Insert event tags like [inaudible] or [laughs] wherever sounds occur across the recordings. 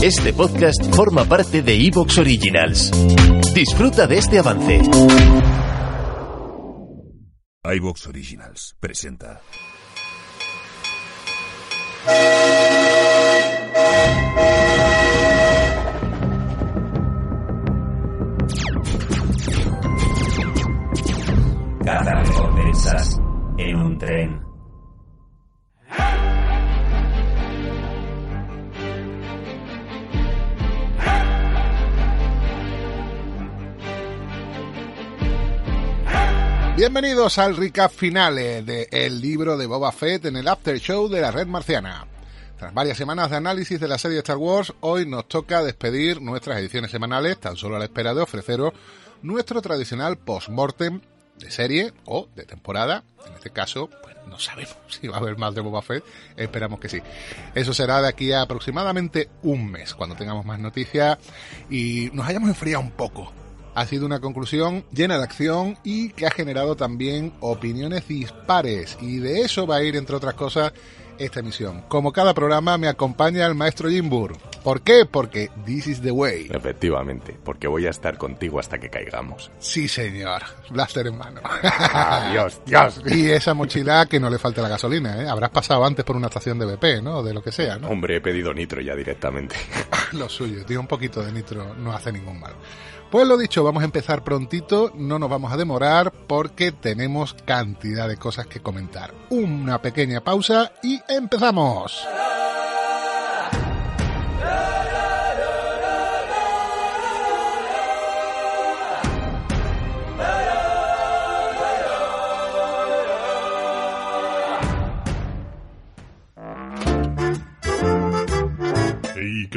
Este podcast forma parte de Evox Originals. Disfruta de este avance. iVox Originals presenta. Cada recompensas en un tren. Bienvenidos al recap finale de El libro de Boba Fett en el After Show de la Red Marciana. Tras varias semanas de análisis de la serie Star Wars, hoy nos toca despedir nuestras ediciones semanales, tan solo a la espera de ofreceros nuestro tradicional post-mortem de serie o de temporada. En este caso, pues no sabemos [laughs] si va a haber más de Boba Fett, esperamos que sí. Eso será de aquí a aproximadamente un mes, cuando tengamos más noticias y nos hayamos enfriado un poco ha sido una conclusión llena de acción y que ha generado también opiniones dispares. Y de eso va a ir, entre otras cosas, esta emisión. Como cada programa, me acompaña el maestro Jimbur. ¿Por qué? Porque this is the way. Efectivamente, porque voy a estar contigo hasta que caigamos. Sí, señor. Blaster en mano. Dios, Dios. [laughs] Y esa mochila que no le falte la gasolina, ¿eh? Habrás pasado antes por una estación de BP, ¿no? De lo que sea, ¿no? Hombre, he pedido nitro ya directamente. [laughs] [laughs] lo suyo, tío, un poquito de nitro no hace ningún mal. Pues lo dicho, vamos a empezar prontito, no nos vamos a demorar porque tenemos cantidad de cosas que comentar. Una pequeña pausa y empezamos.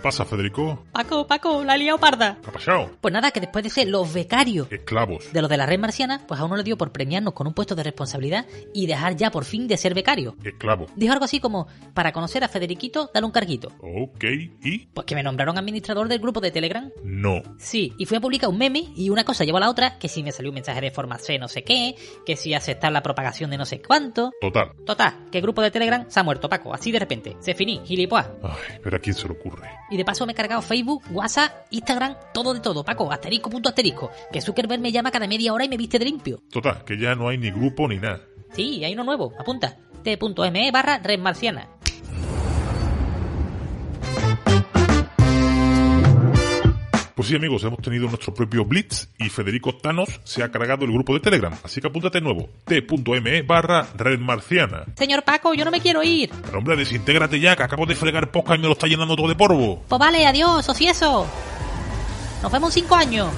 Qué pasa, Federico? Paco, Paco, la he liado parda. ¿Qué ha pasado? Pues nada, que después de ser los becarios Esclavos. de los de la red marciana, pues a uno le dio por premiarnos con un puesto de responsabilidad y dejar ya por fin de ser becario. Esclavo. Dijo algo así como, para conocer a Federiquito, dale un carguito. Ok, ¿y? Pues que me nombraron administrador del grupo de Telegram. No. Sí, y fui a publicar un meme y una cosa llevó a la otra, que si me salió un mensaje de forma C no sé qué, que si aceptar la propagación de no sé cuánto. Total. Total, que el grupo de Telegram se ha muerto, Paco, así de repente. Se finí, gilipoas. Ay, pero ¿a quién se le ocurre? Y de paso me he cargado Facebook, WhatsApp, Instagram, todo de todo, Paco, asterisco punto asterisco. Que Zuckerberg me llama cada media hora y me viste de limpio. Total, que ya no hay ni grupo ni nada. Sí, hay uno nuevo, apunta. t.me barra red marciana. Pues sí, amigos, hemos tenido nuestro propio Blitz y Federico Thanos se ha cargado el grupo de Telegram. Así que apúntate nuevo. t.me barra red marciana. Señor Paco, yo no me quiero ir. Pero hombre, desintégrate ya, que acabo de fregar poca y me lo está llenando todo de polvo. Pues vale, adiós, o si eso. Nos vemos en cinco años.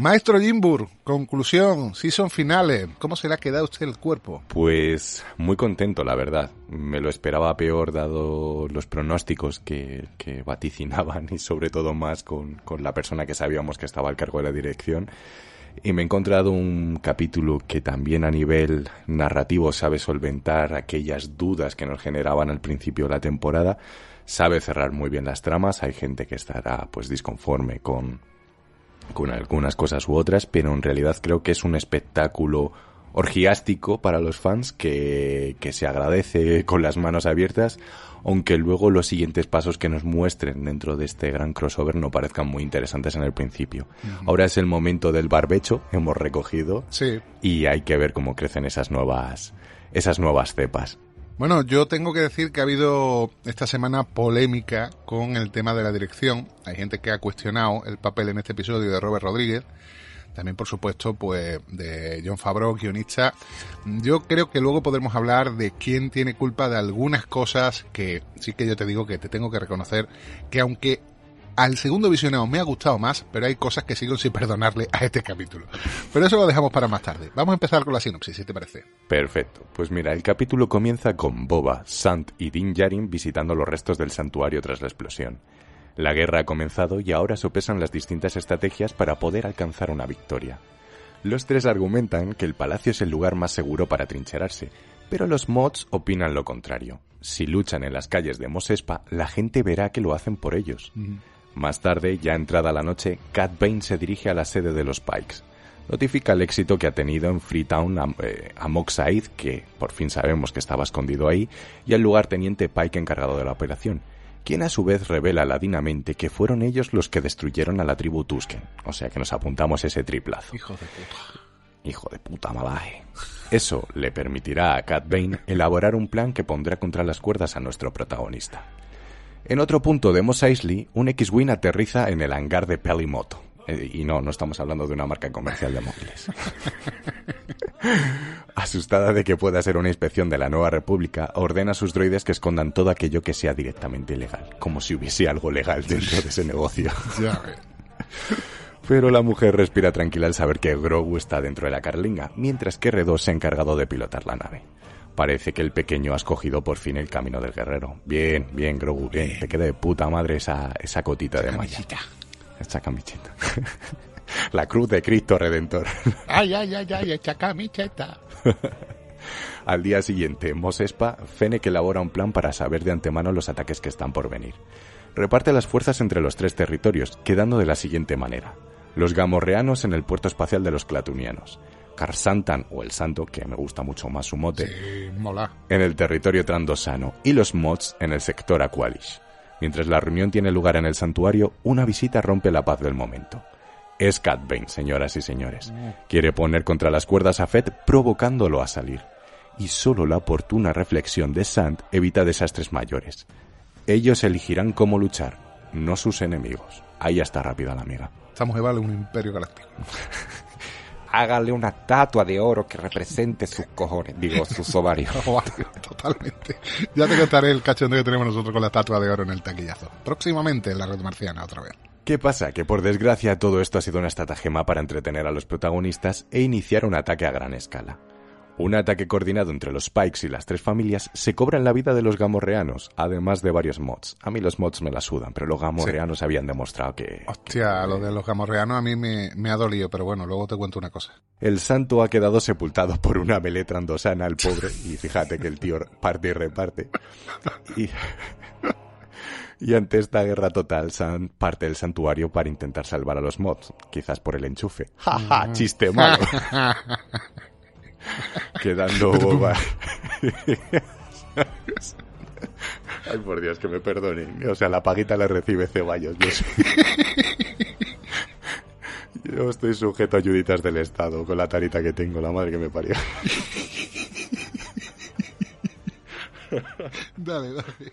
Maestro Jimbur, conclusión, season finales, ¿cómo se le ha quedado usted el cuerpo? Pues muy contento, la verdad. Me lo esperaba peor dado los pronósticos que, que vaticinaban y sobre todo más con, con la persona que sabíamos que estaba al cargo de la dirección. Y me he encontrado un capítulo que también a nivel narrativo sabe solventar aquellas dudas que nos generaban al principio de la temporada. Sabe cerrar muy bien las tramas. Hay gente que estará pues disconforme con, con algunas cosas u otras, pero en realidad creo que es un espectáculo orgiástico para los fans que, que se agradece [laughs] con las manos abiertas, aunque luego los siguientes pasos que nos muestren dentro de este gran crossover no parezcan muy interesantes en el principio. Ahora es el momento del barbecho, hemos recogido, Sí. y hay que ver cómo crecen esas nuevas, esas nuevas cepas. Bueno, yo tengo que decir que ha habido esta semana polémica con el tema de la dirección. Hay gente que ha cuestionado el papel en este episodio de Robert Rodríguez. también por supuesto pues de John Favreau, guionista. Yo creo que luego podremos hablar de quién tiene culpa de algunas cosas que sí que yo te digo que te tengo que reconocer que aunque al segundo visionado me ha gustado más, pero hay cosas que sigo sin perdonarle a este capítulo. Pero eso lo dejamos para más tarde. Vamos a empezar con la sinopsis, si te parece. Perfecto. Pues mira, el capítulo comienza con Boba, Sant y Din Djarin visitando los restos del santuario tras la explosión. La guerra ha comenzado y ahora sopesan las distintas estrategias para poder alcanzar una victoria. Los tres argumentan que el palacio es el lugar más seguro para trincherarse, pero los mods opinan lo contrario. Si luchan en las calles de Mosespa, la gente verá que lo hacen por ellos. Más tarde, ya entrada la noche, Cat Bane se dirige a la sede de los Pikes. Notifica el éxito que ha tenido en Freetown a, eh, a Mock Said, que por fin sabemos que estaba escondido ahí, y al lugarteniente Pike encargado de la operación, quien a su vez revela ladinamente que fueron ellos los que destruyeron a la tribu Tusken. O sea que nos apuntamos ese triplazo. Hijo de puta. Hijo de puta malaje. Eso le permitirá a Cat Bane elaborar un plan que pondrá contra las cuerdas a nuestro protagonista. En otro punto de Mos Eisley, un X-Wing aterriza en el hangar de Pelimoto. Eh, y no, no estamos hablando de una marca comercial de móviles. [laughs] Asustada de que pueda ser una inspección de la Nueva República, ordena a sus droides que escondan todo aquello que sea directamente ilegal, como si hubiese algo legal dentro de ese negocio. [laughs] Pero la mujer respira tranquila al saber que Grogu está dentro de la carlinga, mientras que R2 se ha encargado de pilotar la nave. Parece que el pequeño ha escogido por fin el camino del guerrero. Bien, bien, Grogu, bien. Te queda de puta madre esa, esa cotita de malla. Esa camiseta. [laughs] la cruz de Cristo Redentor. [laughs] Ay, ay, ay, ay, camiseta. [laughs] Al día siguiente, Mos Espa, Fennec elabora un plan para saber de antemano los ataques que están por venir. Reparte las fuerzas entre los tres territorios, quedando de la siguiente manera. Los gamorreanos en el puerto espacial de los clatunianos. Karsantan, o el Santo, que me gusta mucho más su mote, Sí, mola. en el territorio trandosano y los mods en el sector Aqualish. Mientras la reunión tiene lugar en el santuario, una visita rompe la paz del momento. Es Cat Bane, señoras y señores. Quiere poner contra las cuerdas a Fed provocándolo a salir. Y solo la oportuna reflexión de Sant evita desastres mayores. Ellos elegirán cómo luchar, no sus enemigos. Ahí está rápida la amiga. Estamos de vale un imperio galáctico. [laughs] Hágale una estatua de oro que represente sus cojones, digo, sus [laughs] ovarios. Totalmente. Ya te contaré el cachondeo que tenemos nosotros con la estatua de oro en el taquillazo. Próximamente en la red marciana, otra vez. ¿Qué pasa? Que por desgracia todo esto ha sido una estratagema para entretener a los protagonistas e iniciar un ataque a gran escala. Un ataque coordinado entre los Pikes y las tres familias se cobra en la vida de los gamorreanos, además de varios mods. A mí los mods me la sudan, pero los gamorreanos habían demostrado que... Hostia, lo de los gamorreanos a mí me, me ha dolido, pero bueno, luego te cuento una cosa. El santo ha quedado sepultado por una melee trandosana al pobre, y fíjate que el tío parte y reparte. Y, y ante esta guerra total, San parte del santuario para intentar salvar a los mods, quizás por el enchufe. ¡Ja, ja! ¡Chiste [laughs] malo! [laughs] [laughs] Quedando [laughs] boba. [laughs] Ay, por Dios, que me perdonen. O sea, la paguita la recibe Ceballos. Yo, soy- Yo estoy sujeto a ayuditas del Estado con la tarita que tengo, la madre que me parió. Dale, dale.